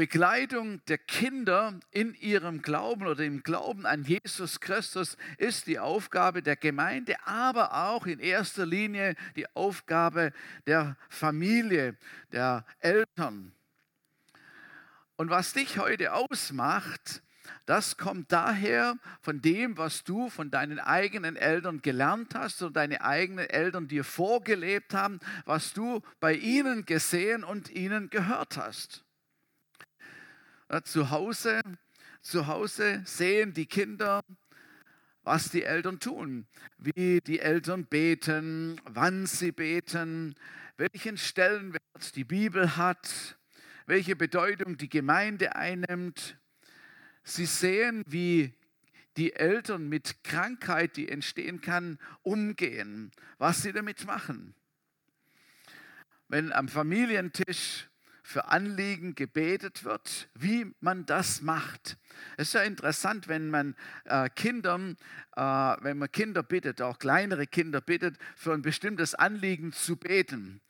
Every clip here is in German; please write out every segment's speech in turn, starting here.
Begleitung der Kinder in ihrem Glauben oder im Glauben an Jesus Christus ist die Aufgabe der Gemeinde, aber auch in erster Linie die Aufgabe der Familie, der Eltern. Und was dich heute ausmacht, das kommt daher von dem, was du von deinen eigenen Eltern gelernt hast und deine eigenen Eltern dir vorgelebt haben, was du bei ihnen gesehen und ihnen gehört hast. Zu Hause, zu Hause sehen die Kinder, was die Eltern tun, wie die Eltern beten, wann sie beten, welchen Stellenwert die Bibel hat, welche Bedeutung die Gemeinde einnimmt. Sie sehen, wie die Eltern mit Krankheit, die entstehen kann, umgehen, was sie damit machen. Wenn am Familientisch für Anliegen gebetet wird, wie man das macht. Es ist ja interessant, wenn man äh, Kindern, äh, wenn man Kinder bittet, auch kleinere Kinder bittet, für ein bestimmtes Anliegen zu beten.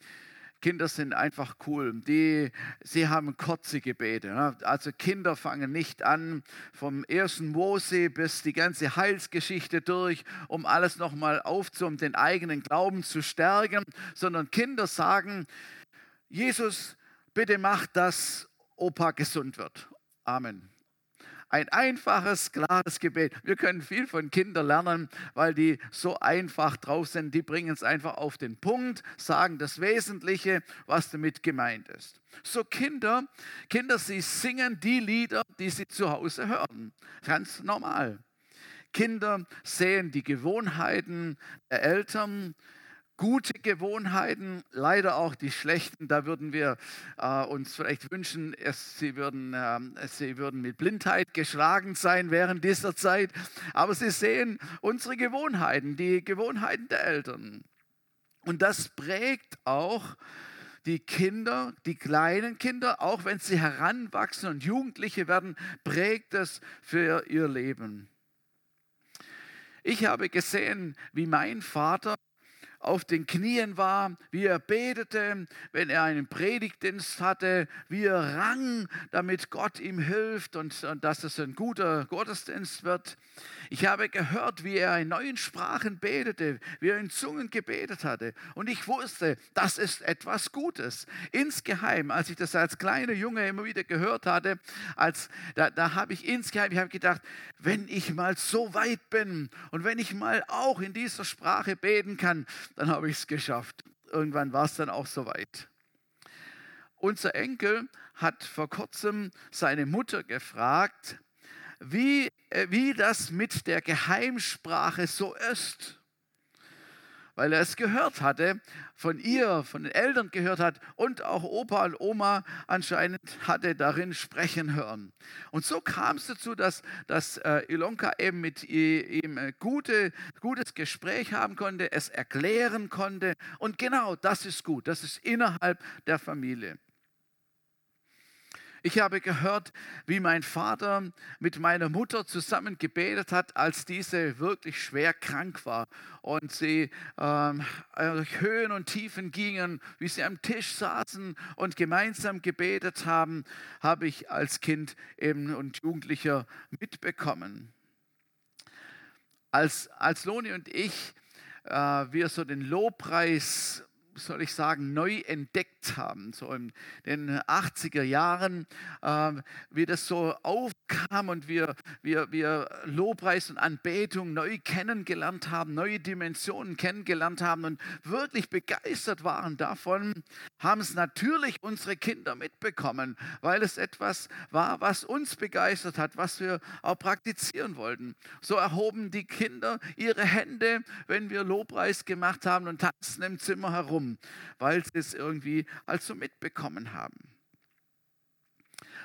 Kinder sind einfach cool. Die, sie haben kurze Gebete. Ne? Also Kinder fangen nicht an vom ersten Mose bis die ganze Heilsgeschichte durch, um alles nochmal aufzu, um den eigenen Glauben zu stärken, sondern Kinder sagen, Jesus, bitte mach, dass Opa gesund wird. Amen. Ein einfaches, klares Gebet. Wir können viel von Kindern lernen, weil die so einfach drauf sind. Die bringen es einfach auf den Punkt, sagen das Wesentliche, was damit gemeint ist. So Kinder, Kinder, sie singen die Lieder, die sie zu Hause hören. Ganz normal. Kinder sehen die Gewohnheiten der Eltern, gute Gewohnheiten, leider auch die schlechten. Da würden wir äh, uns vielleicht wünschen, es, sie, würden, äh, sie würden mit Blindheit geschlagen sein während dieser Zeit. Aber sie sehen unsere Gewohnheiten, die Gewohnheiten der Eltern. Und das prägt auch die Kinder, die kleinen Kinder, auch wenn sie heranwachsen und Jugendliche werden, prägt es für ihr Leben. Ich habe gesehen, wie mein Vater auf den Knien war, wie er betete, wenn er einen Predigtdienst hatte, wie er rang, damit Gott ihm hilft und, und dass es ein guter Gottesdienst wird. Ich habe gehört, wie er in neuen Sprachen betete, wie er in Zungen gebetet hatte. Und ich wusste, das ist etwas Gutes. Insgeheim, als ich das als kleiner Junge immer wieder gehört hatte, als, da, da habe ich insgeheim, ich habe gedacht, wenn ich mal so weit bin und wenn ich mal auch in dieser Sprache beten kann, dann habe ich es geschafft. Irgendwann war es dann auch soweit. Unser Enkel hat vor kurzem seine Mutter gefragt, wie, äh, wie das mit der Geheimsprache so ist weil er es gehört hatte, von ihr, von den Eltern gehört hat und auch Opa und Oma anscheinend hatte darin sprechen hören. Und so kam es dazu, dass, dass äh, Ilonka eben mit ihm ein gute, gutes Gespräch haben konnte, es erklären konnte. Und genau das ist gut, das ist innerhalb der Familie. Ich habe gehört, wie mein Vater mit meiner Mutter zusammen gebetet hat, als diese wirklich schwer krank war und sie ähm, durch Höhen und Tiefen gingen, wie sie am Tisch saßen und gemeinsam gebetet haben, habe ich als Kind eben und Jugendlicher mitbekommen. Als, als Loni und ich äh, wir so den Lobpreis soll ich sagen, neu entdeckt haben, so in den 80er Jahren, äh, wie das so aufkam und wir, wir, wir Lobpreis und Anbetung neu kennengelernt haben, neue Dimensionen kennengelernt haben und wirklich begeistert waren davon, haben es natürlich unsere Kinder mitbekommen, weil es etwas war, was uns begeistert hat, was wir auch praktizieren wollten. So erhoben die Kinder ihre Hände, wenn wir Lobpreis gemacht haben und tanzen im Zimmer herum weil sie es irgendwie also mitbekommen haben.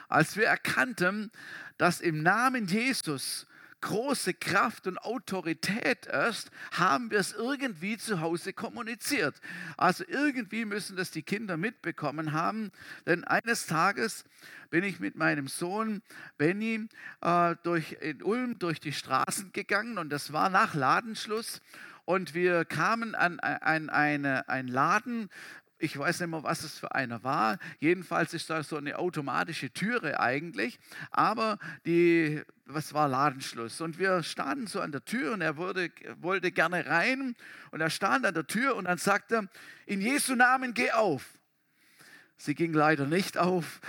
Als wir erkannten, dass im Namen Jesus große Kraft und Autorität ist, haben wir es irgendwie zu Hause kommuniziert. Also irgendwie müssen das die Kinder mitbekommen haben, denn eines Tages bin ich mit meinem Sohn Benny äh, durch, in Ulm durch die Straßen gegangen und das war nach Ladenschluss und wir kamen an, an eine, einen Laden, ich weiß nicht mehr, was es für einer war. Jedenfalls ist da so eine automatische Türe eigentlich. Aber die, was war Ladenschluss? Und wir standen so an der Tür und er wurde, wollte gerne rein. Und er stand an der Tür und dann sagte in Jesu Namen geh auf. Sie ging leider nicht auf,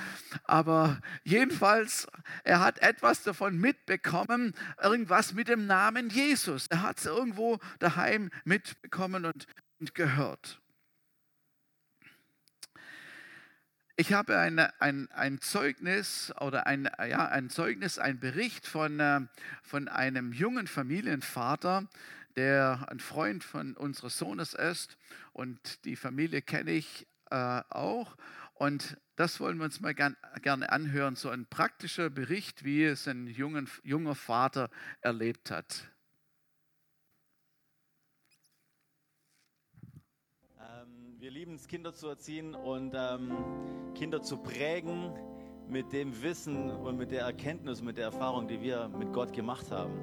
aber jedenfalls, er hat etwas davon mitbekommen, irgendwas mit dem Namen Jesus. Er hat es irgendwo daheim mitbekommen und, und gehört. Ich habe ein, ein, ein Zeugnis oder ein, ja, ein Zeugnis, ein Bericht von, äh, von einem jungen Familienvater, der ein Freund von unseres Sohnes ist und die Familie kenne ich äh, auch. Und das wollen wir uns mal gern, gerne anhören, so ein praktischer Bericht, wie es ein jungen, junger Vater erlebt hat. Ähm, wir lieben es, Kinder zu erziehen und ähm, Kinder zu prägen mit dem Wissen und mit der Erkenntnis, mit der Erfahrung, die wir mit Gott gemacht haben.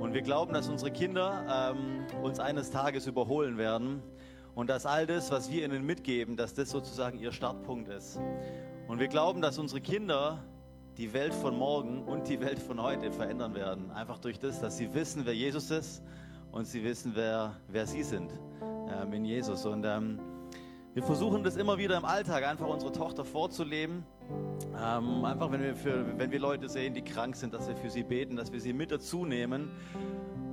Und wir glauben, dass unsere Kinder ähm, uns eines Tages überholen werden und dass all das, was wir ihnen mitgeben, dass das sozusagen ihr Startpunkt ist. Und wir glauben, dass unsere Kinder die Welt von morgen und die Welt von heute verändern werden. Einfach durch das, dass sie wissen, wer Jesus ist und sie wissen, wer, wer sie sind ähm, in Jesus. Und ähm, wir versuchen das immer wieder im Alltag einfach unsere Tochter vorzuleben. Ähm, einfach, wenn wir, für, wenn wir Leute sehen, die krank sind, dass wir für sie beten, dass wir sie mit dazu nehmen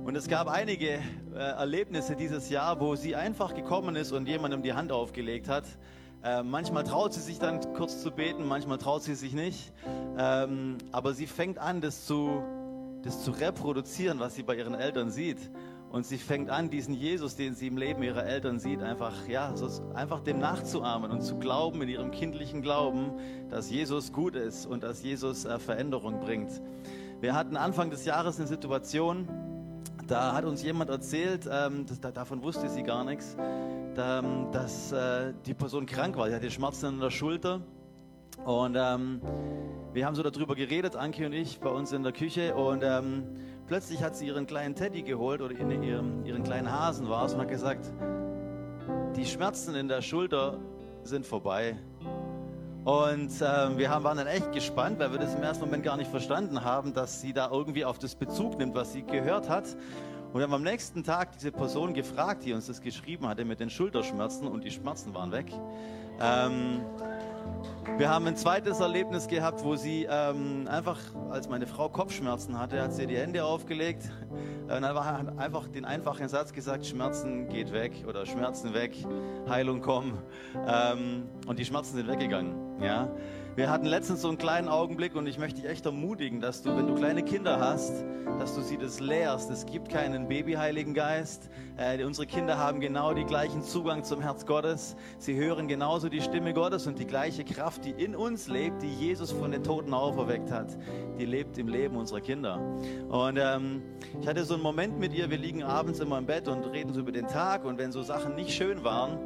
und es gab einige äh, Erlebnisse dieses Jahr, wo sie einfach gekommen ist und jemandem die Hand aufgelegt hat. Äh, manchmal traut sie sich dann kurz zu beten, manchmal traut sie sich nicht. Ähm, aber sie fängt an, das zu, das zu reproduzieren, was sie bei ihren Eltern sieht. Und sie fängt an, diesen Jesus, den sie im Leben ihrer Eltern sieht, einfach, ja, so, einfach dem nachzuahmen und zu glauben in ihrem kindlichen Glauben, dass Jesus gut ist und dass Jesus äh, Veränderung bringt. Wir hatten Anfang des Jahres eine Situation, da hat uns jemand erzählt, ähm, das, davon wusste sie gar nichts, da, ähm, dass äh, die Person krank war. Sie hatte Schmerzen in der Schulter. Und ähm, wir haben so darüber geredet, Anke und ich, bei uns in der Küche. Und ähm, plötzlich hat sie ihren kleinen Teddy geholt oder in ihren, ihren kleinen Hasen war es und hat gesagt, die Schmerzen in der Schulter sind vorbei. Und ähm, wir haben, waren dann echt gespannt, weil wir das im ersten Moment gar nicht verstanden haben, dass sie da irgendwie auf das Bezug nimmt, was sie gehört hat. Und wir haben am nächsten Tag diese Person gefragt, die uns das geschrieben hatte mit den Schulterschmerzen und die Schmerzen waren weg. Ähm, wir haben ein zweites Erlebnis gehabt, wo sie ähm, einfach, als meine Frau Kopfschmerzen hatte, hat sie die Hände aufgelegt und hat einfach den einfachen Satz gesagt, Schmerzen geht weg oder Schmerzen weg, Heilung kommen ähm, und die Schmerzen sind weggegangen. Ja? Wir hatten letztens so einen kleinen Augenblick und ich möchte dich echt ermutigen, dass du, wenn du kleine Kinder hast, dass du sie das lehrst. Es gibt keinen Babyheiligen Geist. Äh, unsere Kinder haben genau den gleichen Zugang zum Herz Gottes. Sie hören genauso die Stimme Gottes und die gleiche Kraft, die in uns lebt, die Jesus von den Toten auferweckt hat, die lebt im Leben unserer Kinder. Und ähm, ich hatte so einen Moment mit ihr, wir liegen abends immer im Bett und reden so über den Tag und wenn so Sachen nicht schön waren,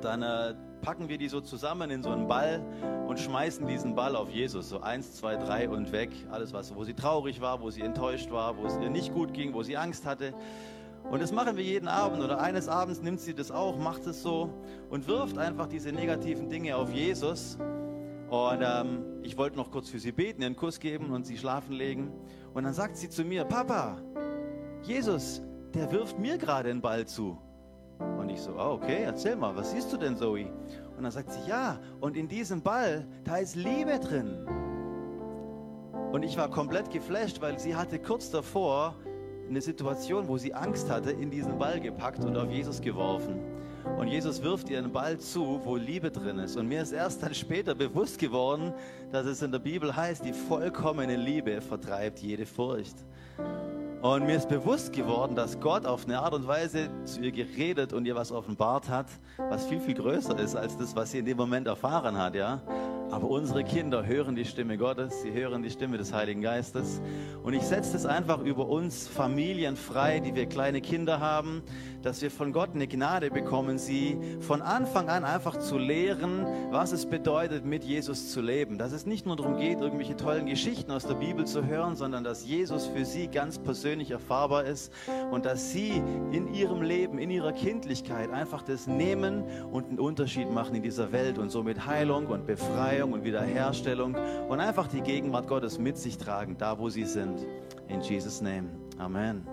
dann äh, packen wir die so zusammen in so einen Ball und schmeißen diesen Ball auf Jesus. So eins, zwei, drei und weg. Alles, was, wo sie traurig war, wo sie enttäuscht war, wo es ihr nicht gut ging, wo sie Angst hatte. Und das machen wir jeden Abend oder eines Abends nimmt sie das auch, macht es so und wirft einfach diese negativen Dinge auf Jesus. Und ähm, ich wollte noch kurz für sie beten, einen Kuss geben und sie schlafen legen. Und dann sagt sie zu mir, Papa, Jesus, der wirft mir gerade einen Ball zu. Und ich so, oh, okay, erzähl mal, was siehst du denn, Zoe? Und dann sagt sie, ja, und in diesem Ball, da ist Liebe drin. Und ich war komplett geflasht, weil sie hatte kurz davor eine Situation, wo sie Angst hatte, in diesen Ball gepackt und auf Jesus geworfen. Und Jesus wirft ihr einen Ball zu, wo Liebe drin ist. Und mir ist erst dann später bewusst geworden, dass es in der Bibel heißt, die vollkommene Liebe vertreibt jede Furcht. Und mir ist bewusst geworden, dass Gott auf eine Art und Weise zu ihr geredet und ihr was offenbart hat, was viel, viel größer ist als das, was sie in dem Moment erfahren hat, ja. Aber unsere Kinder hören die Stimme Gottes, sie hören die Stimme des Heiligen Geistes. Und ich setze das einfach über uns Familien frei, die wir kleine Kinder haben, dass wir von Gott eine Gnade bekommen, sie von Anfang an einfach zu lehren, was es bedeutet, mit Jesus zu leben. Dass es nicht nur darum geht, irgendwelche tollen Geschichten aus der Bibel zu hören, sondern dass Jesus für sie ganz persönlich erfahrbar ist und dass sie in ihrem Leben, in ihrer Kindlichkeit einfach das nehmen und einen Unterschied machen in dieser Welt und somit Heilung und Befreiung und Wiederherstellung und einfach die Gegenwart Gottes mit sich tragen, da wo sie sind. In Jesus' name. Amen.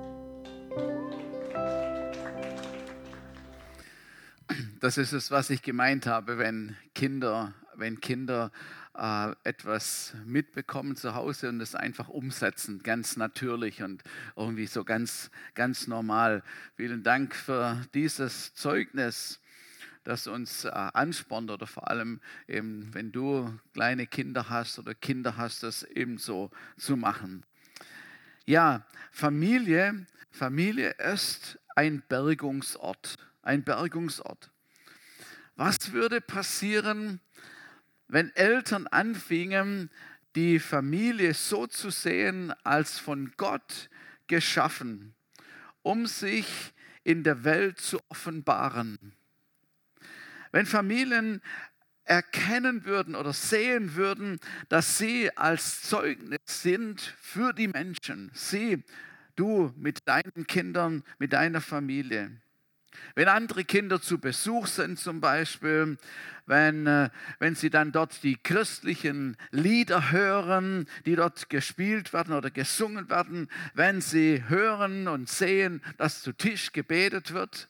Das ist es, was ich gemeint habe, wenn Kinder, wenn Kinder äh, etwas mitbekommen zu Hause und es einfach umsetzen, ganz natürlich und irgendwie so ganz, ganz normal. Vielen Dank für dieses Zeugnis, das uns äh, anspornt oder vor allem eben, wenn du kleine Kinder hast oder Kinder hast, das ebenso zu machen. Ja, Familie, Familie ist ein Bergungsort, ein Bergungsort. Was würde passieren, wenn Eltern anfingen, die Familie so zu sehen als von Gott geschaffen, um sich in der Welt zu offenbaren? Wenn Familien erkennen würden oder sehen würden, dass sie als Zeugnis sind für die Menschen. Sie, du mit deinen Kindern, mit deiner Familie. Wenn andere Kinder zu Besuch sind zum Beispiel, wenn, äh, wenn sie dann dort die christlichen Lieder hören, die dort gespielt werden oder gesungen werden, wenn sie hören und sehen, dass zu Tisch gebetet wird.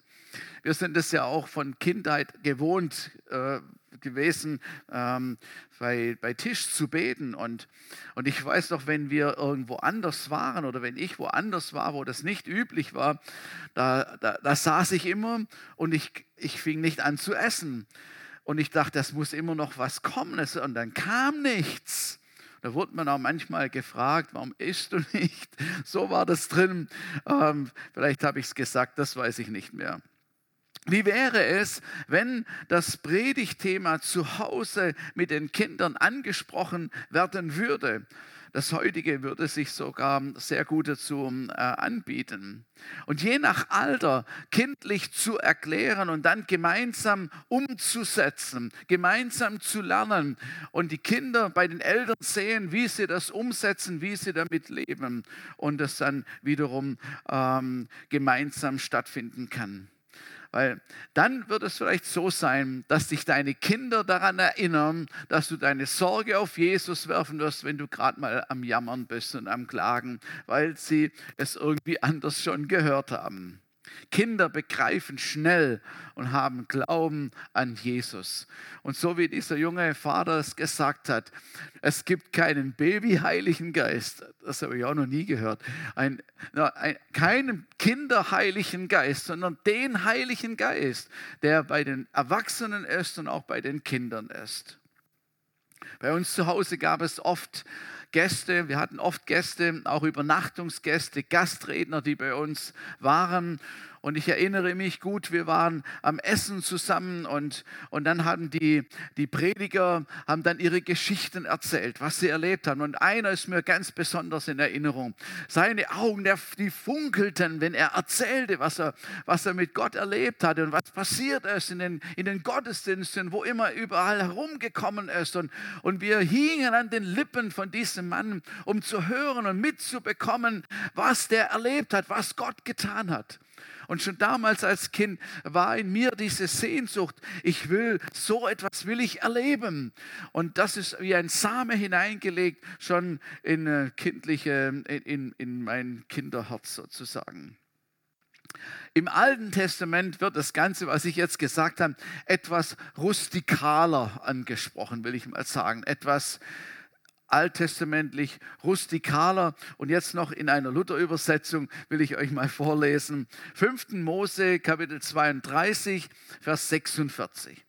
Wir sind es ja auch von Kindheit gewohnt, äh, gewesen, ähm, bei, bei Tisch zu beten. Und, und ich weiß noch, wenn wir irgendwo anders waren oder wenn ich woanders war, wo das nicht üblich war, da, da, da saß ich immer und ich, ich fing nicht an zu essen. Und ich dachte, das muss immer noch was kommen. Und dann kam nichts. Da wurde man auch manchmal gefragt, warum isst du nicht? So war das drin. Ähm, vielleicht habe ich es gesagt, das weiß ich nicht mehr. Wie wäre es, wenn das Predigtthema zu Hause mit den Kindern angesprochen werden würde? Das heutige würde sich sogar sehr gut dazu äh, anbieten. Und je nach Alter kindlich zu erklären und dann gemeinsam umzusetzen, gemeinsam zu lernen und die Kinder bei den Eltern sehen, wie sie das umsetzen, wie sie damit leben und das dann wiederum ähm, gemeinsam stattfinden kann. Weil dann wird es vielleicht so sein, dass dich deine Kinder daran erinnern, dass du deine Sorge auf Jesus werfen wirst, wenn du gerade mal am Jammern bist und am Klagen, weil sie es irgendwie anders schon gehört haben. Kinder begreifen schnell und haben Glauben an Jesus. Und so wie dieser junge Vater es gesagt hat, es gibt keinen Baby-Heiligen Geist, das habe ich auch noch nie gehört, ein, ein, keinen Kinderheiligen Geist, sondern den Heiligen Geist, der bei den Erwachsenen ist und auch bei den Kindern ist. Bei uns zu Hause gab es oft Gäste, wir hatten oft Gäste, auch Übernachtungsgäste, Gastredner, die bei uns waren. Und ich erinnere mich gut, wir waren am Essen zusammen und, und dann haben die, die Prediger haben dann ihre Geschichten erzählt, was sie erlebt haben. Und einer ist mir ganz besonders in Erinnerung. Seine Augen, die funkelten, wenn er erzählte, was er, was er mit Gott erlebt hatte und was passiert ist in den, in den Gottesdiensten, wo immer überall herumgekommen ist. Und, und wir hingen an den Lippen von diesem Mann, um zu hören und mitzubekommen, was der erlebt hat, was Gott getan hat. Und schon damals als Kind war in mir diese Sehnsucht, ich will, so etwas will ich erleben. Und das ist wie ein Same hineingelegt, schon in, äh, kindliche, in, in mein Kinderherz sozusagen. Im Alten Testament wird das Ganze, was ich jetzt gesagt habe, etwas rustikaler angesprochen, will ich mal sagen. Etwas alttestamentlich rustikaler. Und jetzt noch in einer Luther-Übersetzung will ich euch mal vorlesen. 5. Mose, Kapitel 32, Vers 46.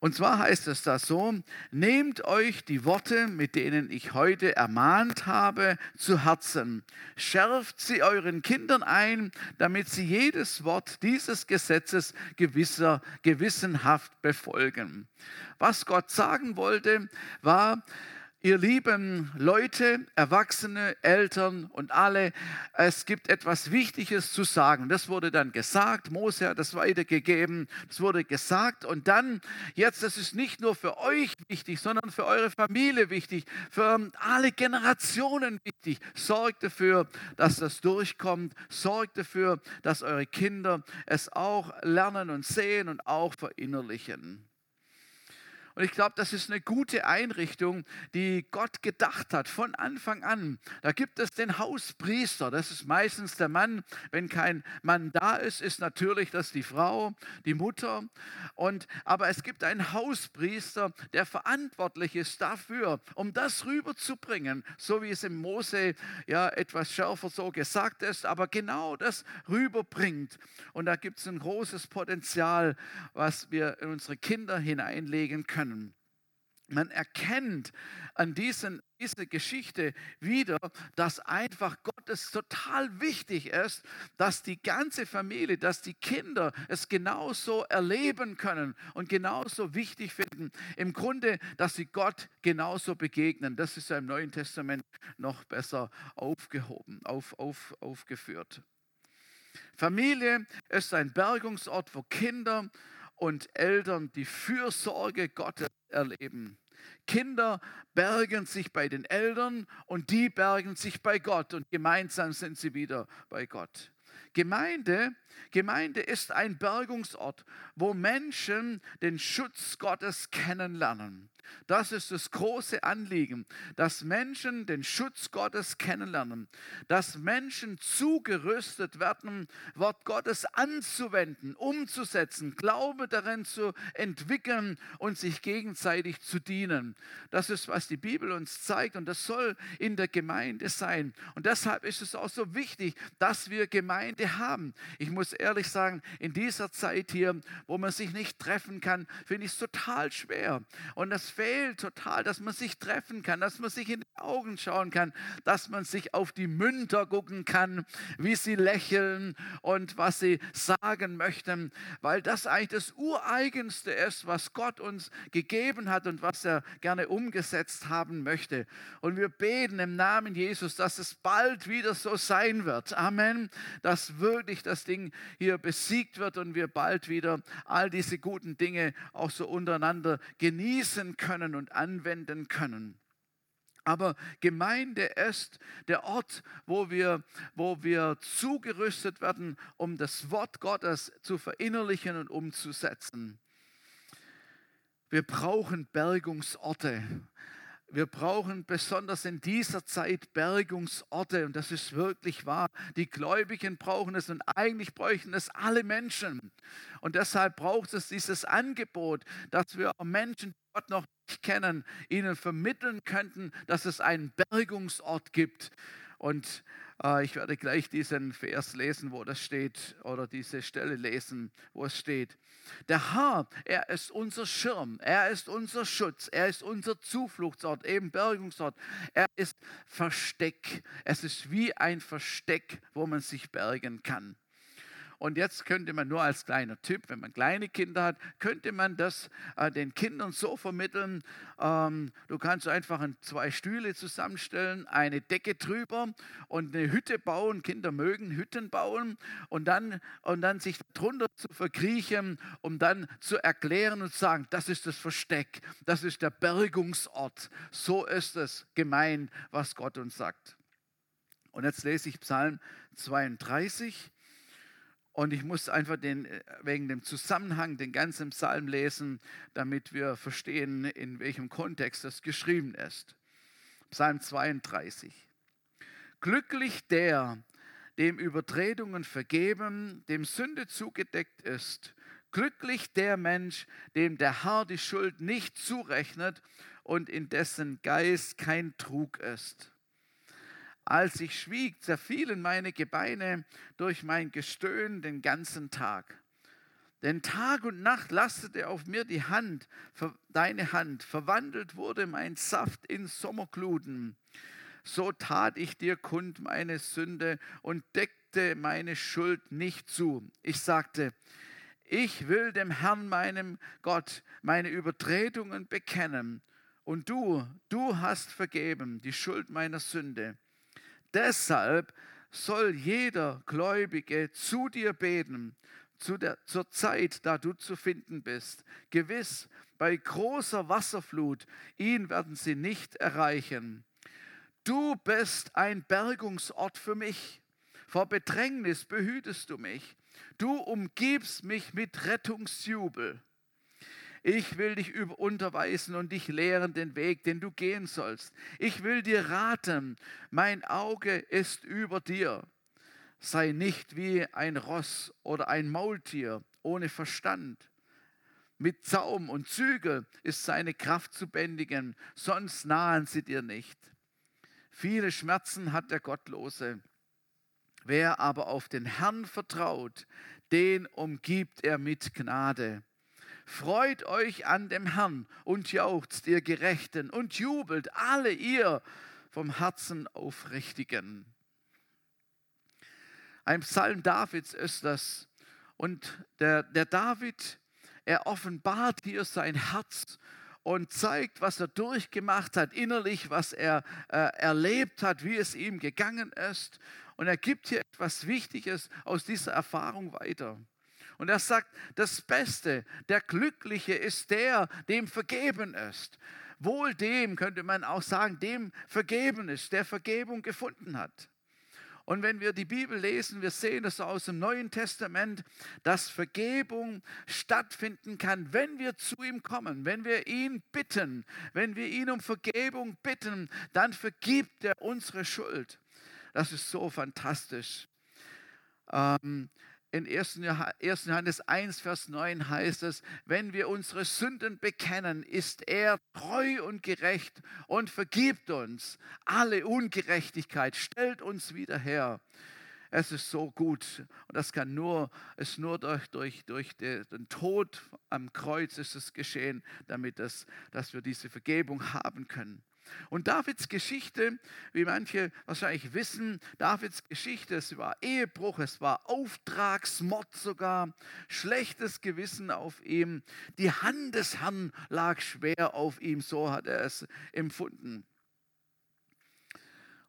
Und zwar heißt es da so, nehmt euch die Worte, mit denen ich heute ermahnt habe, zu Herzen. Schärft sie euren Kindern ein, damit sie jedes Wort dieses Gesetzes gewisser, gewissenhaft befolgen. Was Gott sagen wollte, war, Ihr lieben Leute, Erwachsene, Eltern und alle, es gibt etwas Wichtiges zu sagen. Das wurde dann gesagt, Mose hat das weitergegeben, das wurde gesagt und dann, jetzt, das ist nicht nur für euch wichtig, sondern für eure Familie wichtig, für alle Generationen wichtig. Sorgt dafür, dass das durchkommt, sorgt dafür, dass eure Kinder es auch lernen und sehen und auch verinnerlichen. Und ich glaube, das ist eine gute Einrichtung, die Gott gedacht hat von Anfang an. Da gibt es den Hauspriester, das ist meistens der Mann. Wenn kein Mann da ist, ist natürlich das die Frau, die Mutter. Und, aber es gibt einen Hauspriester, der verantwortlich ist dafür, um das rüberzubringen, so wie es im Mose ja etwas schärfer so gesagt ist, aber genau das rüberbringt. Und da gibt es ein großes Potenzial, was wir in unsere Kinder hineinlegen können können. Man erkennt an diesen, dieser Geschichte wieder, dass einfach Gottes total wichtig ist, dass die ganze Familie, dass die Kinder es genauso erleben können und genauso wichtig finden. Im Grunde, dass sie Gott genauso begegnen. Das ist ja im Neuen Testament noch besser aufgehoben, auf, auf, aufgeführt. Familie ist ein Bergungsort, wo Kinder und Eltern die Fürsorge Gottes erleben. Kinder bergen sich bei den Eltern und die bergen sich bei Gott und gemeinsam sind sie wieder bei Gott. Gemeinde, Gemeinde ist ein Bergungsort, wo Menschen den Schutz Gottes kennenlernen. Das ist das große Anliegen, dass Menschen den Schutz Gottes kennenlernen, dass Menschen zugerüstet werden, Wort Gottes anzuwenden, umzusetzen, Glaube darin zu entwickeln und sich gegenseitig zu dienen. Das ist, was die Bibel uns zeigt und das soll in der Gemeinde sein. Und deshalb ist es auch so wichtig, dass wir Gemeinde haben. Ich muss ehrlich sagen, in dieser Zeit hier, wo man sich nicht treffen kann, finde ich es total schwer. Und das fehlt total, dass man sich treffen kann, dass man sich in die Augen schauen kann, dass man sich auf die Münder gucken kann, wie sie lächeln und was sie sagen möchten, weil das eigentlich das Ureigenste ist, was Gott uns gegeben hat und was er gerne umgesetzt haben möchte. Und wir beten im Namen Jesus, dass es bald wieder so sein wird. Amen. Dass wirklich das Ding hier besiegt wird und wir bald wieder all diese guten Dinge auch so untereinander genießen können und anwenden können. Aber Gemeinde ist der Ort, wo wir, wo wir zugerüstet werden, um das Wort Gottes zu verinnerlichen und umzusetzen. Wir brauchen Bergungsorte. Wir brauchen besonders in dieser Zeit Bergungsorte und das ist wirklich wahr. Die Gläubigen brauchen es und eigentlich bräuchten es alle Menschen. Und deshalb braucht es dieses Angebot, dass wir Menschen, Gott noch nicht kennen, ihnen vermitteln könnten, dass es einen Bergungsort gibt. Und äh, ich werde gleich diesen Vers lesen, wo das steht, oder diese Stelle lesen, wo es steht. Der Herr, er ist unser Schirm, er ist unser Schutz, er ist unser Zufluchtsort, eben Bergungsort. Er ist Versteck. Es ist wie ein Versteck, wo man sich bergen kann. Und jetzt könnte man nur als kleiner Tipp, wenn man kleine Kinder hat, könnte man das äh, den Kindern so vermitteln. Ähm, du kannst einfach zwei Stühle zusammenstellen, eine Decke drüber und eine Hütte bauen. Kinder mögen Hütten bauen und dann, und dann sich drunter zu verkriechen, um dann zu erklären und zu sagen, das ist das Versteck, das ist der Bergungsort. So ist es gemeint, was Gott uns sagt. Und jetzt lese ich Psalm 32. Und ich muss einfach den, äh, wegen dem Zusammenhang den ganzen Psalm lesen, damit wir verstehen, in welchem Kontext das geschrieben ist. Psalm 32. Glücklich der, dem Übertretungen vergeben, dem Sünde zugedeckt ist. Glücklich der Mensch, dem der Herr die Schuld nicht zurechnet und in dessen Geist kein Trug ist. Als ich schwieg, zerfielen meine Gebeine durch mein Gestöhn den ganzen Tag. Denn Tag und Nacht lastete auf mir die Hand, deine Hand, verwandelt wurde mein Saft in Sommergluten. So tat ich dir kund meine Sünde und deckte meine Schuld nicht zu. Ich sagte, ich will dem Herrn, meinem Gott, meine Übertretungen bekennen und du, du hast vergeben die Schuld meiner Sünde. Deshalb soll jeder Gläubige zu dir beten, zu der, zur Zeit, da du zu finden bist. Gewiss, bei großer Wasserflut, ihn werden sie nicht erreichen. Du bist ein Bergungsort für mich. Vor Bedrängnis behütest du mich. Du umgibst mich mit Rettungsjubel. Ich will dich unterweisen und dich lehren den Weg, den du gehen sollst. Ich will dir raten, mein Auge ist über dir. Sei nicht wie ein Ross oder ein Maultier ohne Verstand. Mit Zaum und Zügel ist seine Kraft zu bändigen, sonst nahen sie dir nicht. Viele Schmerzen hat der Gottlose. Wer aber auf den Herrn vertraut, den umgibt er mit Gnade. Freut euch an dem Herrn und jauchzt ihr Gerechten und jubelt alle ihr vom Herzen Aufrichtigen. Ein Psalm Davids ist das. Und der, der David, er offenbart hier sein Herz und zeigt, was er durchgemacht hat, innerlich, was er äh, erlebt hat, wie es ihm gegangen ist. Und er gibt hier etwas Wichtiges aus dieser Erfahrung weiter. Und er sagt, das Beste, der Glückliche ist der, dem vergeben ist. Wohl dem, könnte man auch sagen, dem vergeben ist, der Vergebung gefunden hat. Und wenn wir die Bibel lesen, wir sehen das aus dem Neuen Testament, dass Vergebung stattfinden kann, wenn wir zu ihm kommen, wenn wir ihn bitten, wenn wir ihn um Vergebung bitten, dann vergibt er unsere Schuld. Das ist so fantastisch. Ähm, in 1. Johannes 1, Vers 9 heißt es, wenn wir unsere Sünden bekennen, ist er treu und gerecht und vergibt uns alle Ungerechtigkeit, stellt uns wieder her. Es ist so gut und das kann nur, ist nur durch, durch, durch den Tod am Kreuz ist es geschehen, damit es, dass wir diese Vergebung haben können. Und Davids Geschichte, wie manche wahrscheinlich wissen, Davids Geschichte, es war Ehebruch, es war Auftragsmord sogar, schlechtes Gewissen auf ihm. Die Hand des Herrn lag schwer auf ihm, so hat er es empfunden.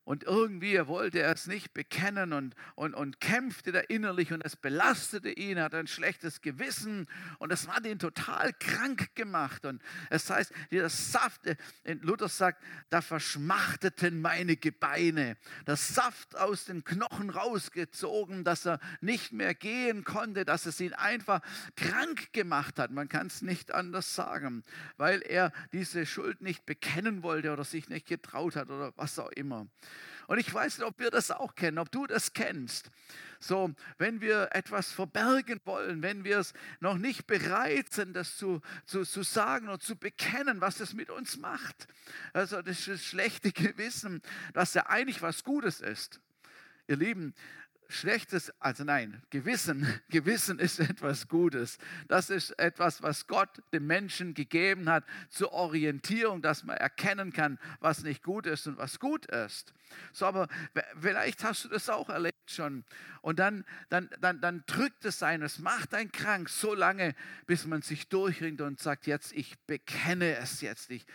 Und irgendwie wollte er es nicht bekennen und, und, und kämpfte da innerlich und es belastete ihn, er hatte ein schlechtes Gewissen und das hat ihn total krank gemacht. Und es heißt, dieser Saft, äh, Luther sagt, da verschmachteten meine Gebeine. Das Saft aus den Knochen rausgezogen, dass er nicht mehr gehen konnte, dass es ihn einfach krank gemacht hat. Man kann es nicht anders sagen, weil er diese Schuld nicht bekennen wollte oder sich nicht getraut hat oder was auch immer. Und ich weiß nicht, ob wir das auch kennen, ob du das kennst. So, wenn wir etwas verbergen wollen, wenn wir es noch nicht bereit sind, das zu, zu, zu sagen und zu bekennen, was es mit uns macht. Also das das schlechte Gewissen, dass ja eigentlich was Gutes ist. Ihr Lieben, Schlechtes, also nein, Gewissen, Gewissen ist etwas Gutes. Das ist etwas, was Gott dem Menschen gegeben hat zur Orientierung, dass man erkennen kann, was nicht gut ist und was gut ist. So, aber vielleicht hast du das auch erlebt schon. Und dann, dann, dann, dann drückt es ein, es macht einen krank so lange, bis man sich durchringt und sagt, jetzt, ich bekenne es jetzt. Ich,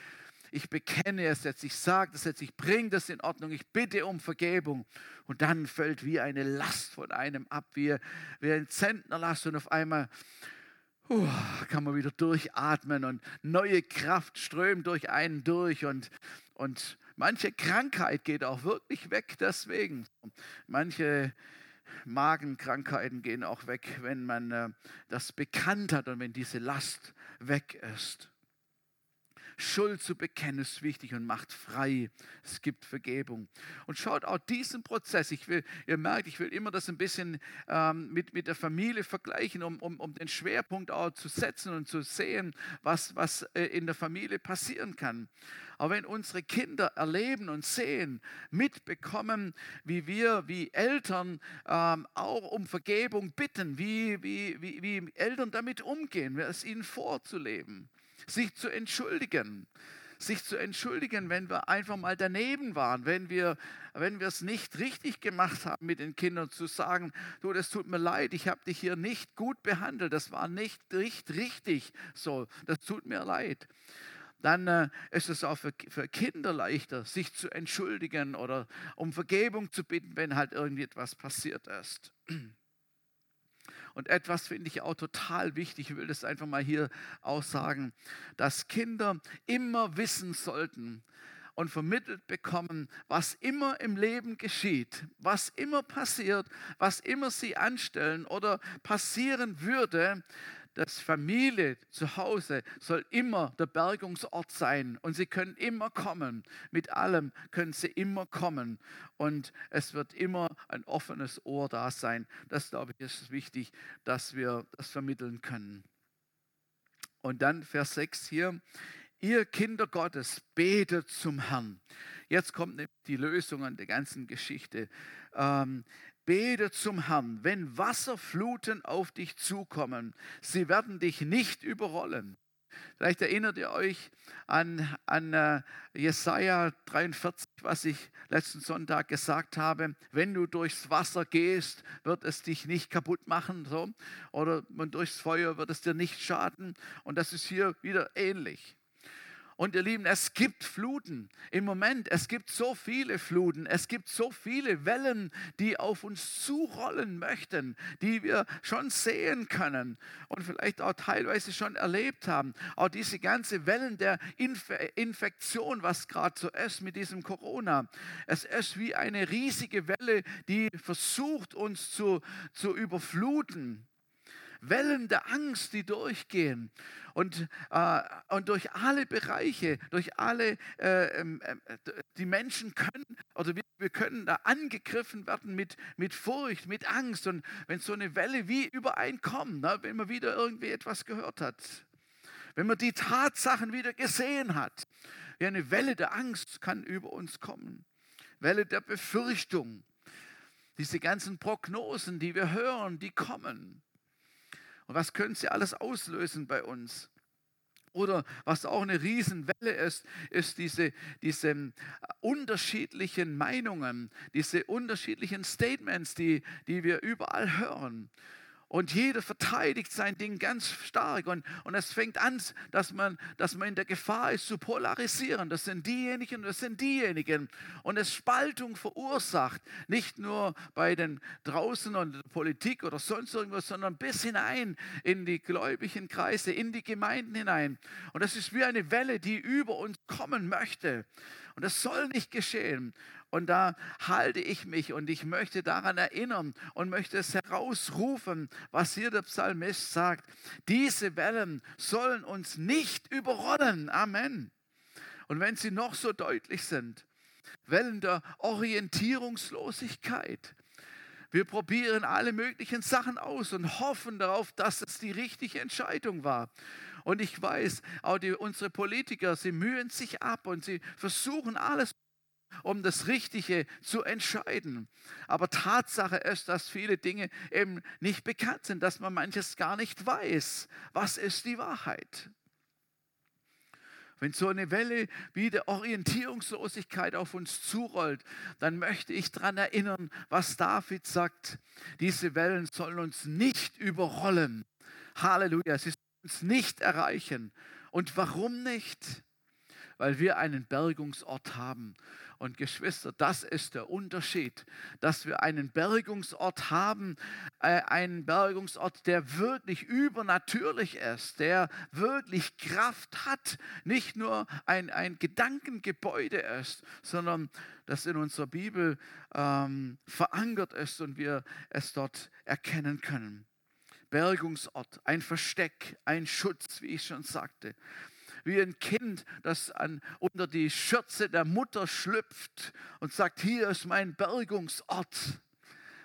ich bekenne es jetzt, ich sage das jetzt, ich bringe das in Ordnung, ich bitte um Vergebung. Und dann fällt wie eine Last von einem ab, wie, wie ein Zentnerlast und auf einmal uh, kann man wieder durchatmen und neue Kraft strömt durch einen durch und, und manche Krankheit geht auch wirklich weg deswegen. Manche Magenkrankheiten gehen auch weg, wenn man äh, das bekannt hat und wenn diese Last weg ist. Schuld zu bekennen ist wichtig und macht frei. Es gibt Vergebung. Und schaut auch diesen Prozess. Ich will, ihr merkt, ich will immer das ein bisschen ähm, mit, mit der Familie vergleichen, um, um, um den Schwerpunkt auch zu setzen und zu sehen, was, was äh, in der Familie passieren kann. Aber wenn unsere Kinder erleben und sehen, mitbekommen, wie wir, wie Eltern ähm, auch um Vergebung bitten, wie, wie, wie, wie Eltern damit umgehen, es ihnen vorzuleben sich zu entschuldigen. Sich zu entschuldigen, wenn wir einfach mal daneben waren, wenn wir, wenn wir es nicht richtig gemacht haben mit den Kindern, zu sagen, du, das tut mir leid, ich habe dich hier nicht gut behandelt, das war nicht, nicht richtig so, das tut mir leid. dann äh, ist es auch für, für Kinder leichter, sich zu entschuldigen oder um Vergebung zu bitten, wenn halt irgendwie etwas passiert ist. Und etwas finde ich auch total wichtig, ich will das einfach mal hier auch sagen, dass Kinder immer wissen sollten, und vermittelt bekommen, was immer im Leben geschieht, was immer passiert, was immer sie anstellen oder passieren würde, dass Familie zu Hause soll immer der Bergungsort sein und sie können immer kommen. Mit allem können sie immer kommen und es wird immer ein offenes Ohr da sein. Das glaube ich ist wichtig, dass wir das vermitteln können. Und dann Vers 6 hier, ihr Kinder Gottes, betet zum Herrn. Jetzt kommt die Lösung an der ganzen Geschichte. Ähm, Bete zum Herrn, wenn Wasserfluten auf dich zukommen, sie werden dich nicht überrollen. Vielleicht erinnert ihr euch an, an uh, Jesaja 43, was ich letzten Sonntag gesagt habe. Wenn du durchs Wasser gehst, wird es dich nicht kaputt machen. So. Oder durchs Feuer wird es dir nicht schaden. Und das ist hier wieder ähnlich. Und ihr Lieben, es gibt Fluten im Moment. Es gibt so viele Fluten. Es gibt so viele Wellen, die auf uns zurollen möchten, die wir schon sehen können und vielleicht auch teilweise schon erlebt haben. Auch diese ganze Wellen der Inf Infektion, was gerade so ist mit diesem Corona. Es ist wie eine riesige Welle, die versucht, uns zu, zu überfluten. Wellen der Angst, die durchgehen. Und, äh, und durch alle Bereiche, durch alle, äh, äh, die Menschen können oder wir, wir, können da angegriffen werden mit, mit Furcht, mit Angst. Und wenn so eine Welle wie übereinkommt, ne, wenn man wieder irgendwie etwas gehört hat, wenn man die Tatsachen wieder gesehen hat, wie eine Welle der Angst kann über uns kommen, Welle der Befürchtung, diese ganzen Prognosen, die wir hören, die kommen. Und was können sie alles auslösen bei uns? Oder was auch eine Riesenwelle ist, ist diese, diese äh, unterschiedlichen Meinungen, diese unterschiedlichen Statements, die, die wir überall hören. Und jeder verteidigt sein Ding ganz stark. Und, und es fängt an, dass man, dass man in der Gefahr ist, zu polarisieren. Das sind diejenigen, das sind diejenigen. Und es Spaltung verursacht. Nicht nur bei den draußen und Politik oder sonst irgendwas, sondern bis hinein in die gläubigen Kreise, in die Gemeinden hinein. Und das ist wie eine Welle, die über uns kommen möchte. Und das soll nicht geschehen. Und da halte ich mich und ich möchte daran erinnern und möchte es herausrufen, was hier der Psalmist sagt. Diese Wellen sollen uns nicht überrollen. Amen. Und wenn sie noch so deutlich sind, Wellen der Orientierungslosigkeit. Wir probieren alle möglichen Sachen aus und hoffen darauf, dass es die richtige Entscheidung war. Und ich weiß, auch die, unsere Politiker, sie mühen sich ab und sie versuchen alles um das Richtige zu entscheiden. Aber Tatsache ist, dass viele Dinge eben nicht bekannt sind, dass man manches gar nicht weiß. Was ist die Wahrheit? Wenn so eine Welle wie der Orientierungslosigkeit auf uns zurollt, dann möchte ich daran erinnern, was David sagt. Diese Wellen sollen uns nicht überrollen. Halleluja, sie uns nicht erreichen. Und warum nicht? Weil wir einen Bergungsort haben und Geschwister, das ist der Unterschied, dass wir einen Bergungsort haben, äh, einen Bergungsort, der wirklich übernatürlich ist, der wirklich Kraft hat, nicht nur ein, ein Gedankengebäude ist, sondern das in unserer Bibel ähm, verankert ist und wir es dort erkennen können. Bergungsort, ein Versteck, ein Schutz, wie ich schon sagte wie ein Kind, das an, unter die Schürze der Mutter schlüpft und sagt, hier ist mein Bergungsort.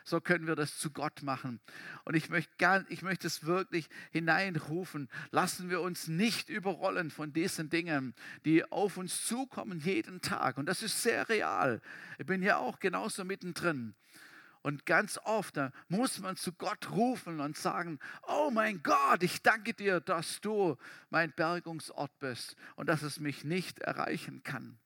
So können wir das zu Gott machen. Und ich möchte, gern, ich möchte es wirklich hineinrufen. Lassen wir uns nicht überrollen von diesen Dingen, die auf uns zukommen jeden Tag. Und das ist sehr real. Ich bin ja auch genauso mittendrin. Und ganz oft da muss man zu Gott rufen und sagen, oh mein Gott, ich danke dir, dass du mein Bergungsort bist und dass es mich nicht erreichen kann.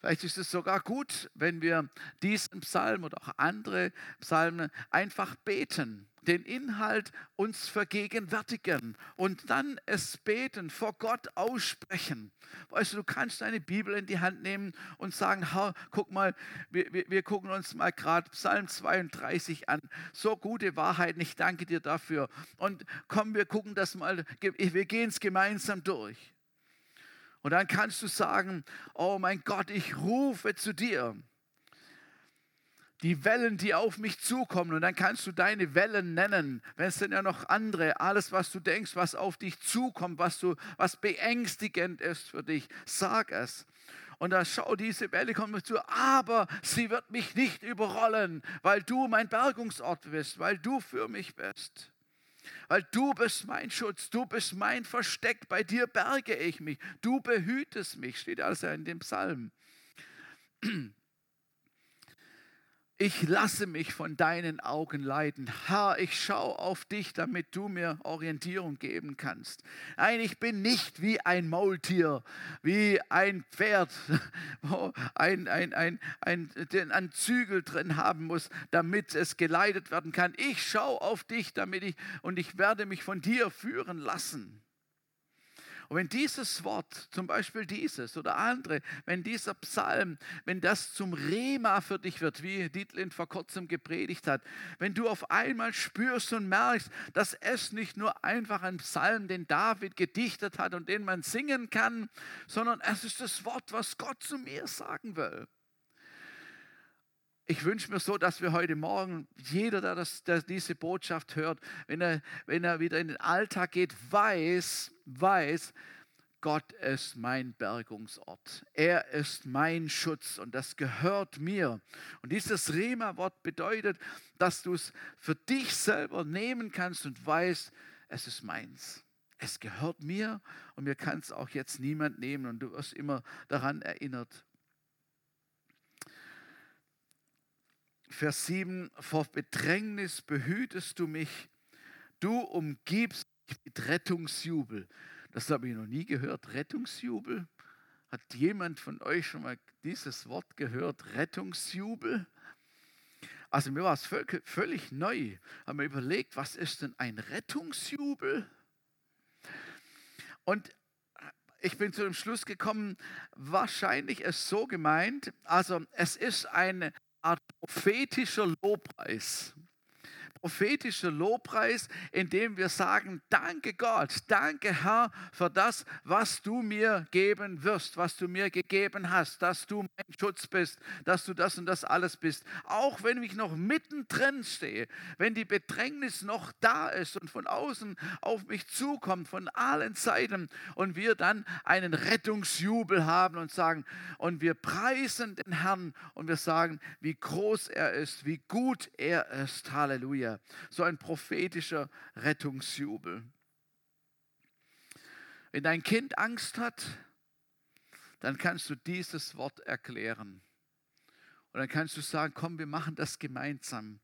Vielleicht ist es sogar gut, wenn wir diesen Psalm oder auch andere Psalmen einfach beten. Den Inhalt uns vergegenwärtigen und dann es beten, vor Gott aussprechen. Weißt du, du kannst deine Bibel in die Hand nehmen und sagen, guck mal, wir, wir, wir gucken uns mal gerade Psalm 32 an. So gute Wahrheiten, ich danke dir dafür. Und komm, wir gucken das mal, wir gehen es gemeinsam durch. Und dann kannst du sagen, oh mein Gott, ich rufe zu dir die Wellen, die auf mich zukommen. Und dann kannst du deine Wellen nennen. Wenn es denn ja noch andere, alles, was du denkst, was auf dich zukommt, was, du, was beängstigend ist für dich, sag es. Und dann schau, diese Welle kommt mir zu, aber sie wird mich nicht überrollen, weil du mein Bergungsort bist, weil du für mich bist. Weil du bist mein Schutz, du bist mein Versteck, bei dir berge ich mich, du behütest mich, steht also in dem Psalm. Ich lasse mich von deinen Augen leiten. Herr, ich schaue auf dich, damit du mir Orientierung geben kannst. Nein, ich bin nicht wie ein Maultier, wie ein Pferd, wo ein, ein, ein, ein, den ein Zügel drin haben muss, damit es geleitet werden kann. Ich schaue auf dich, damit ich und ich werde mich von dir führen lassen. Und wenn dieses Wort, zum Beispiel dieses oder andere, wenn dieser Psalm, wenn das zum Rema für dich wird, wie Dietlin vor kurzem gepredigt hat, wenn du auf einmal spürst und merkst, dass es nicht nur einfach ein Psalm, den David gedichtet hat und den man singen kann, sondern es ist das Wort, was Gott zu mir sagen will ich wünsche mir so, dass wir heute Morgen, jeder, der, das, der diese Botschaft hört, wenn er, wenn er wieder in den Alltag geht, weiß, weiß, Gott ist mein Bergungsort. Er ist mein Schutz und das gehört mir. Und dieses Rema-Wort bedeutet, dass du es für dich selber nehmen kannst und weißt, es ist meins. Es gehört mir und mir kann es auch jetzt niemand nehmen und du wirst immer daran erinnert. Vers 7, vor Bedrängnis behütest du mich, du umgibst mich mit Rettungsjubel. Das habe ich noch nie gehört, Rettungsjubel. Hat jemand von euch schon mal dieses Wort gehört, Rettungsjubel? Also mir war es völlig, neu. Haben wir überlegt, was ist denn ein Rettungsjubel? Und ich bin zu dem Schluss gekommen, wahrscheinlich ist so gemeint, also es ist eine Art prophetischer Lobpreis prophetischer Lobpreis, indem wir sagen, danke Gott, danke Herr für das, was du mir geben wirst, was du mir gegeben hast, dass du mein Schutz bist, dass du das und das alles bist. Auch wenn ich noch mittendrin stehe, wenn die Bedrängnis noch da ist und von außen auf mich zukommt, von allen Seiten und wir dann einen Rettungsjubel haben und sagen, und wir preisen den Herrn und wir sagen, wie groß er ist, wie gut er ist. Halleluja. Halleluja. So ein prophetischer Rettungsjubel. Wenn dein Kind Angst hat, dann kannst du dieses Wort erklären. Und dann kannst du sagen, komm, wir machen das gemeinsam.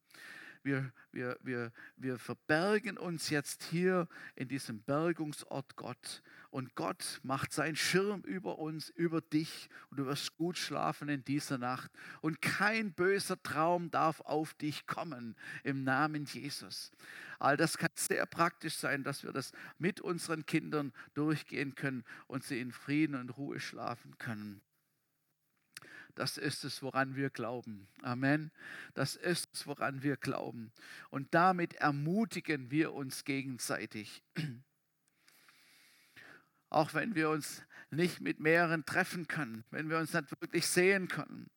Wir, wir, wir, wir verbergen uns jetzt hier in diesem Bergungsort Gott und Gott macht seinen Schirm über uns, über dich und du wirst gut schlafen in dieser Nacht und kein böser Traum darf auf dich kommen im Namen Jesus. All das kann sehr praktisch sein, dass wir das mit unseren Kindern durchgehen können und sie in Frieden und Ruhe schlafen können. Das ist es, woran wir glauben. Amen. Das ist es, woran wir glauben. Und damit ermutigen wir uns gegenseitig. Auch wenn wir uns nicht mit mehreren treffen können, wenn wir uns nicht wirklich sehen können,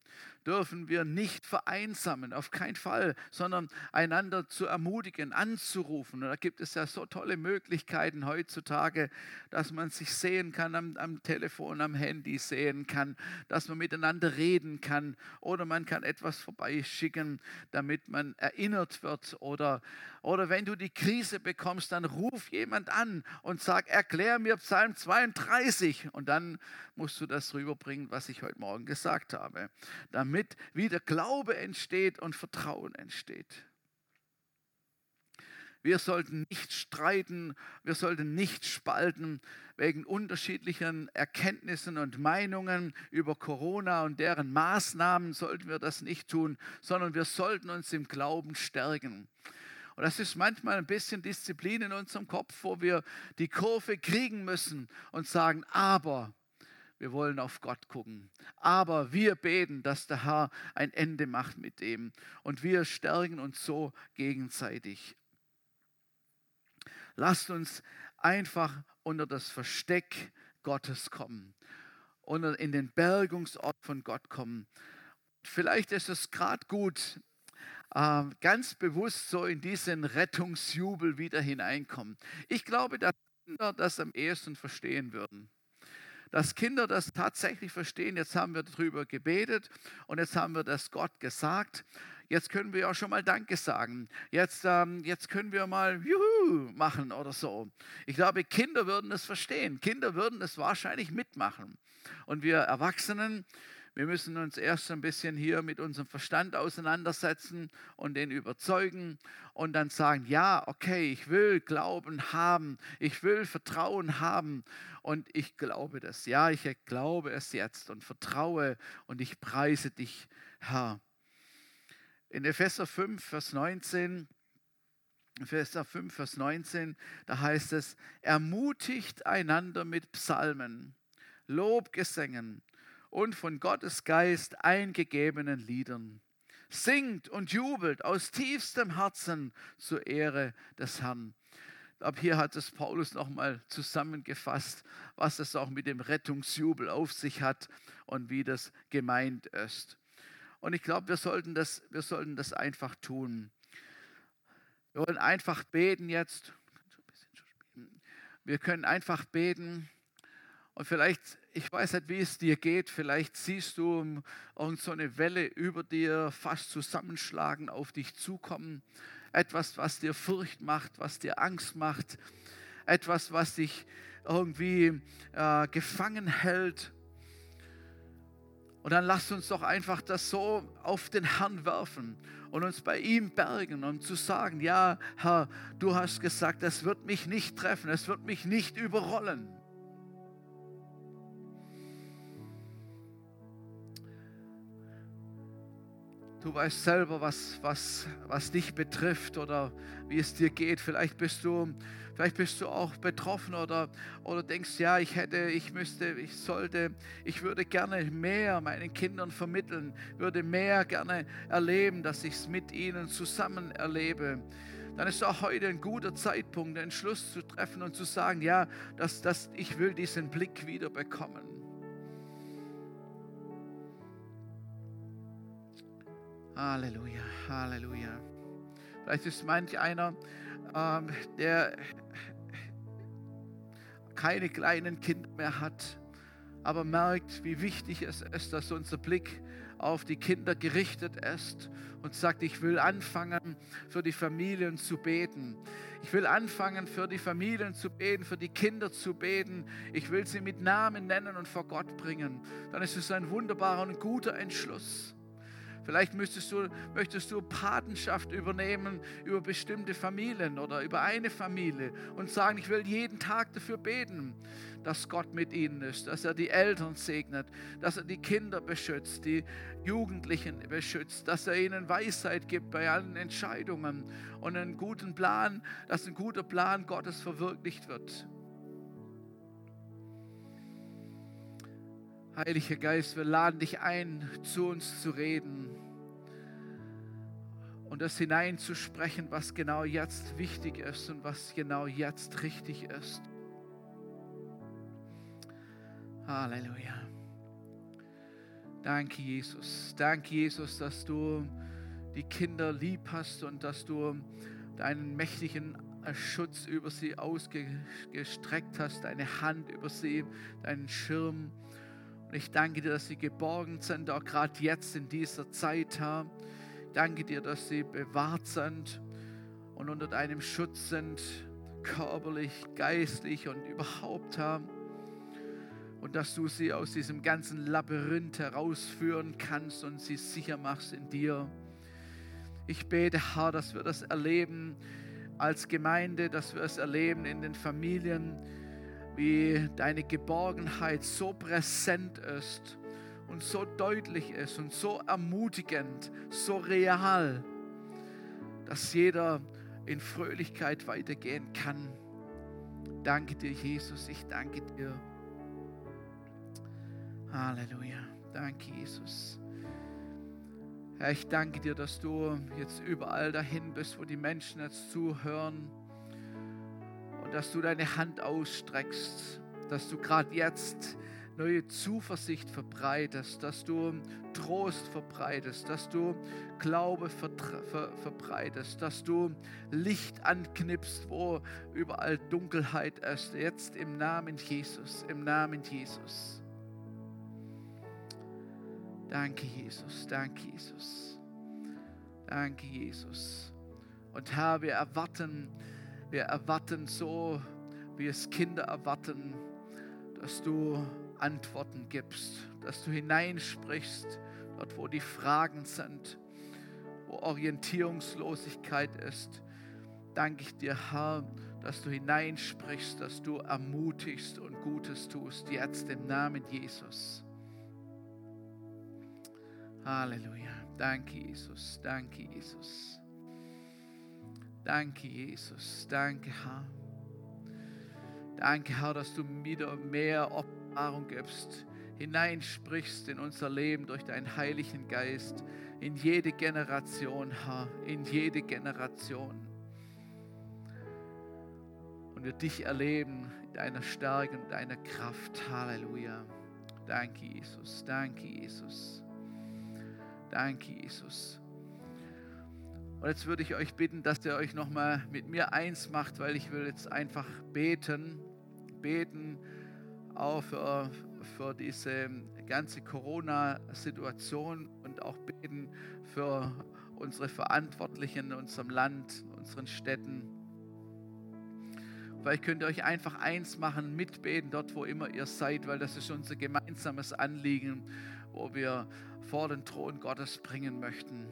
dürfen wir nicht vereinsamen, auf keinen Fall, sondern einander zu ermutigen, anzurufen. Und da gibt es ja so tolle Möglichkeiten heutzutage, dass man sich sehen kann am, am Telefon, am Handy sehen kann, dass man miteinander reden kann oder man kann etwas vorbeischicken, damit man erinnert wird. Oder, oder wenn du die Krise bekommst, dann ruf jemand an und sag, erklär mir Psalm 32 und dann musst du das rüberbringen, was ich heute Morgen gesagt habe, damit wieder Glaube entsteht und Vertrauen entsteht. Wir sollten nicht streiten, wir sollten nicht spalten wegen unterschiedlichen Erkenntnissen und Meinungen über Corona und deren Maßnahmen sollten wir das nicht tun, sondern wir sollten uns im Glauben stärken. Und das ist manchmal ein bisschen Disziplin in unserem Kopf, wo wir die Kurve kriegen müssen und sagen, aber wir wollen auf Gott gucken. Aber wir beten, dass der Herr ein Ende macht mit dem. Und wir stärken uns so gegenseitig. Lasst uns einfach unter das Versteck Gottes kommen, unter, in den Bergungsort von Gott kommen. Vielleicht ist es gerade gut, äh, ganz bewusst so in diesen Rettungsjubel wieder hineinkommen. Ich glaube, dass Kinder das am ehesten verstehen würden dass Kinder das tatsächlich verstehen. Jetzt haben wir darüber gebetet und jetzt haben wir das Gott gesagt. Jetzt können wir auch schon mal Danke sagen. Jetzt, ähm, jetzt können wir mal Juhu machen oder so. Ich glaube, Kinder würden das verstehen. Kinder würden das wahrscheinlich mitmachen. Und wir Erwachsenen, wir müssen uns erst ein bisschen hier mit unserem Verstand auseinandersetzen und den überzeugen und dann sagen, ja, okay, ich will Glauben haben, ich will Vertrauen haben und ich glaube das. Ja, ich glaube es jetzt und vertraue und ich preise dich, Herr. In Epheser 5, Vers 19, Epheser 5, Vers 19, da heißt es, ermutigt einander mit Psalmen, Lobgesängen und von Gottes Geist eingegebenen Liedern. Singt und jubelt aus tiefstem Herzen zur Ehre des Herrn. Ab hier hat es Paulus nochmal zusammengefasst, was es auch mit dem Rettungsjubel auf sich hat und wie das gemeint ist. Und ich glaube, wir wir sollten das einfach tun. Wir wollen einfach beten jetzt. Wir können einfach beten. Und vielleicht, ich weiß nicht, wie es dir geht, vielleicht siehst du irgend so eine Welle über dir fast zusammenschlagen, auf dich zukommen. Etwas, was dir Furcht macht, was dir Angst macht. Etwas, was dich irgendwie äh, gefangen hält. Und dann lasst uns doch einfach das so auf den Herrn werfen und uns bei ihm bergen und zu sagen, ja, Herr, du hast gesagt, es wird mich nicht treffen, es wird mich nicht überrollen. Du weißt selber, was, was, was dich betrifft oder wie es dir geht. Vielleicht bist du, vielleicht bist du auch betroffen oder, oder denkst, ja, ich hätte, ich müsste, ich sollte, ich würde gerne mehr meinen Kindern vermitteln, würde mehr gerne erleben, dass ich es mit ihnen zusammen erlebe. Dann ist auch heute ein guter Zeitpunkt, den Entschluss zu treffen und zu sagen, ja, dass, dass ich will diesen Blick wieder bekommen. Halleluja, Halleluja. Vielleicht ist manch einer, ähm, der keine kleinen Kinder mehr hat, aber merkt, wie wichtig es ist, dass unser Blick auf die Kinder gerichtet ist und sagt, ich will anfangen, für die Familien zu beten. Ich will anfangen, für die Familien zu beten, für die Kinder zu beten. Ich will sie mit Namen nennen und vor Gott bringen. Dann ist es ein wunderbarer und guter Entschluss. Vielleicht möchtest du, möchtest du Patenschaft übernehmen über bestimmte Familien oder über eine Familie und sagen, ich will jeden Tag dafür beten, dass Gott mit ihnen ist, dass er die Eltern segnet, dass er die Kinder beschützt, die Jugendlichen beschützt, dass er ihnen Weisheit gibt bei allen Entscheidungen und einen guten Plan, dass ein guter Plan Gottes verwirklicht wird. Heiliger Geist, wir laden dich ein, zu uns zu reden und das hineinzusprechen, was genau jetzt wichtig ist und was genau jetzt richtig ist. Halleluja. Danke, Jesus. Danke, Jesus, dass du die Kinder lieb hast und dass du deinen mächtigen Schutz über sie ausgestreckt hast, deine Hand über sie, deinen Schirm. Und ich danke dir, dass sie geborgen sind, auch gerade jetzt in dieser Zeit, Herr. Ich danke dir, dass sie bewahrt sind und unter deinem Schutz sind, körperlich, geistlich und überhaupt, Herr. Und dass du sie aus diesem ganzen Labyrinth herausführen kannst und sie sicher machst in dir. Ich bete, Herr, dass wir das erleben als Gemeinde, dass wir es erleben in den Familien, wie deine Geborgenheit so präsent ist und so deutlich ist und so ermutigend, so real, dass jeder in Fröhlichkeit weitergehen kann. Danke dir, Jesus. Ich danke dir. Halleluja. Danke, Jesus. Herr, ich danke dir, dass du jetzt überall dahin bist, wo die Menschen jetzt zuhören und dass du deine Hand ausstreckst, dass du gerade jetzt neue Zuversicht verbreitest, dass du Trost verbreitest, dass du Glaube verbreitest, dass du Licht anknipst, wo überall Dunkelheit ist. Jetzt im Namen Jesus, im Namen Jesus. Danke, Jesus, danke, Jesus. Danke, Jesus. Und Herr, wir erwarten, wir erwarten so, wie es Kinder erwarten, dass du Antworten gibst, dass du hineinsprichst, dort wo die Fragen sind, wo Orientierungslosigkeit ist. Danke ich dir, Herr, dass du hineinsprichst, dass du ermutigst und Gutes tust, jetzt im Namen Jesus. Halleluja. Danke, Jesus. Danke, Jesus. Danke, Jesus. Danke, Herr. Danke, Herr, dass du wieder mehr Offenbarung gibst, hineinsprichst in unser Leben durch deinen Heiligen Geist, in jede Generation, Herr, in jede Generation. Und wir dich erleben in deiner Stärke und deiner Kraft. Halleluja. Danke, Jesus. Danke, Jesus. Danke, Jesus. Und jetzt würde ich euch bitten, dass ihr euch nochmal mit mir eins macht, weil ich will jetzt einfach beten, beten auch für, für diese ganze Corona-Situation und auch beten für unsere Verantwortlichen in unserem Land, unseren Städten. Vielleicht könnt ihr euch einfach eins machen, mitbeten dort, wo immer ihr seid, weil das ist unser gemeinsames Anliegen, wo wir vor den Thron Gottes bringen möchten.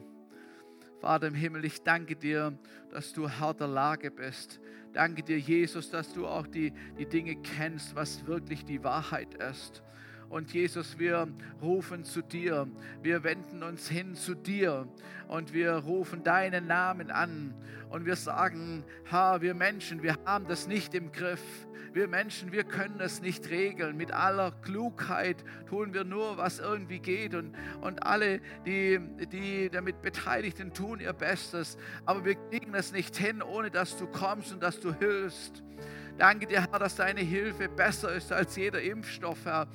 Vater im Himmel, ich danke dir, dass du Herr der Lage bist. Danke dir, Jesus, dass du auch die, die Dinge kennst, was wirklich die Wahrheit ist. Und Jesus, wir rufen zu dir, wir wenden uns hin zu dir und wir rufen deinen Namen an und wir sagen, Herr, wir Menschen, wir haben das nicht im Griff. Wir Menschen, wir können es nicht regeln. Mit aller Klugheit tun wir nur, was irgendwie geht und, und alle, die, die damit Beteiligten, tun ihr Bestes. Aber wir kriegen es nicht hin, ohne dass du kommst und dass du hilfst. Danke dir, Herr, dass deine Hilfe besser ist als jeder Impfstoff, Herr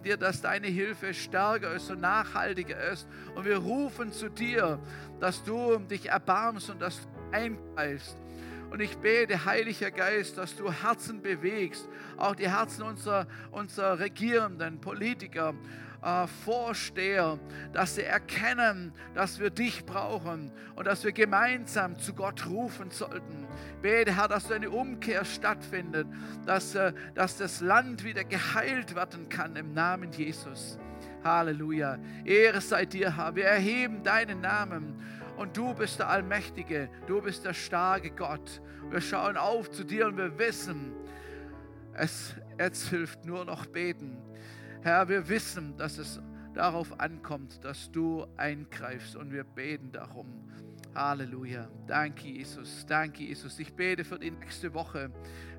dir, dass deine Hilfe stärker ist und nachhaltiger ist. Und wir rufen zu dir, dass du dich erbarmst und dass du eingreifst. Und ich bete, Heiliger Geist, dass du Herzen bewegst, auch die Herzen unserer, unserer Regierenden, Politiker, äh, Vorsteher, dass sie erkennen, dass wir dich brauchen und dass wir gemeinsam zu Gott rufen sollten. Bete, Herr, dass eine Umkehr stattfindet, dass, äh, dass das Land wieder geheilt werden kann im Namen Jesus. Halleluja. Ehre sei dir, Herr. Wir erheben deinen Namen. Und du bist der Allmächtige, du bist der starke Gott. Wir schauen auf zu dir und wir wissen, es jetzt hilft nur noch beten. Herr, wir wissen, dass es darauf ankommt, dass du eingreifst und wir beten darum. Halleluja. Danke, Jesus. Danke, Jesus. Ich bete für die nächste Woche,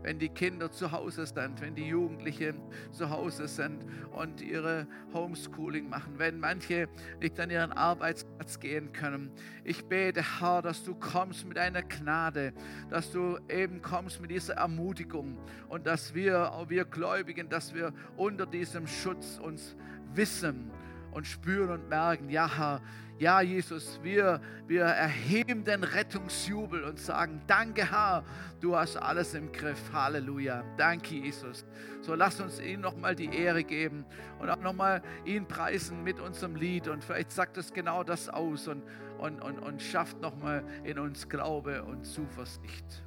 wenn die Kinder zu Hause sind, wenn die Jugendlichen zu Hause sind und ihre Homeschooling machen, wenn manche nicht an ihren Arbeitsplatz gehen können. Ich bete, Herr, dass du kommst mit einer Gnade, dass du eben kommst mit dieser Ermutigung und dass wir, auch wir Gläubigen, dass wir unter diesem Schutz uns wissen und spüren und merken, ja, Herr, ja, Jesus, wir, wir erheben den Rettungsjubel und sagen, danke Herr, du hast alles im Griff. Halleluja. Danke, Jesus. So lass uns ihm nochmal die Ehre geben und auch nochmal ihn preisen mit unserem Lied. Und vielleicht sagt es genau das aus und, und, und, und schafft nochmal in uns Glaube und Zuversicht.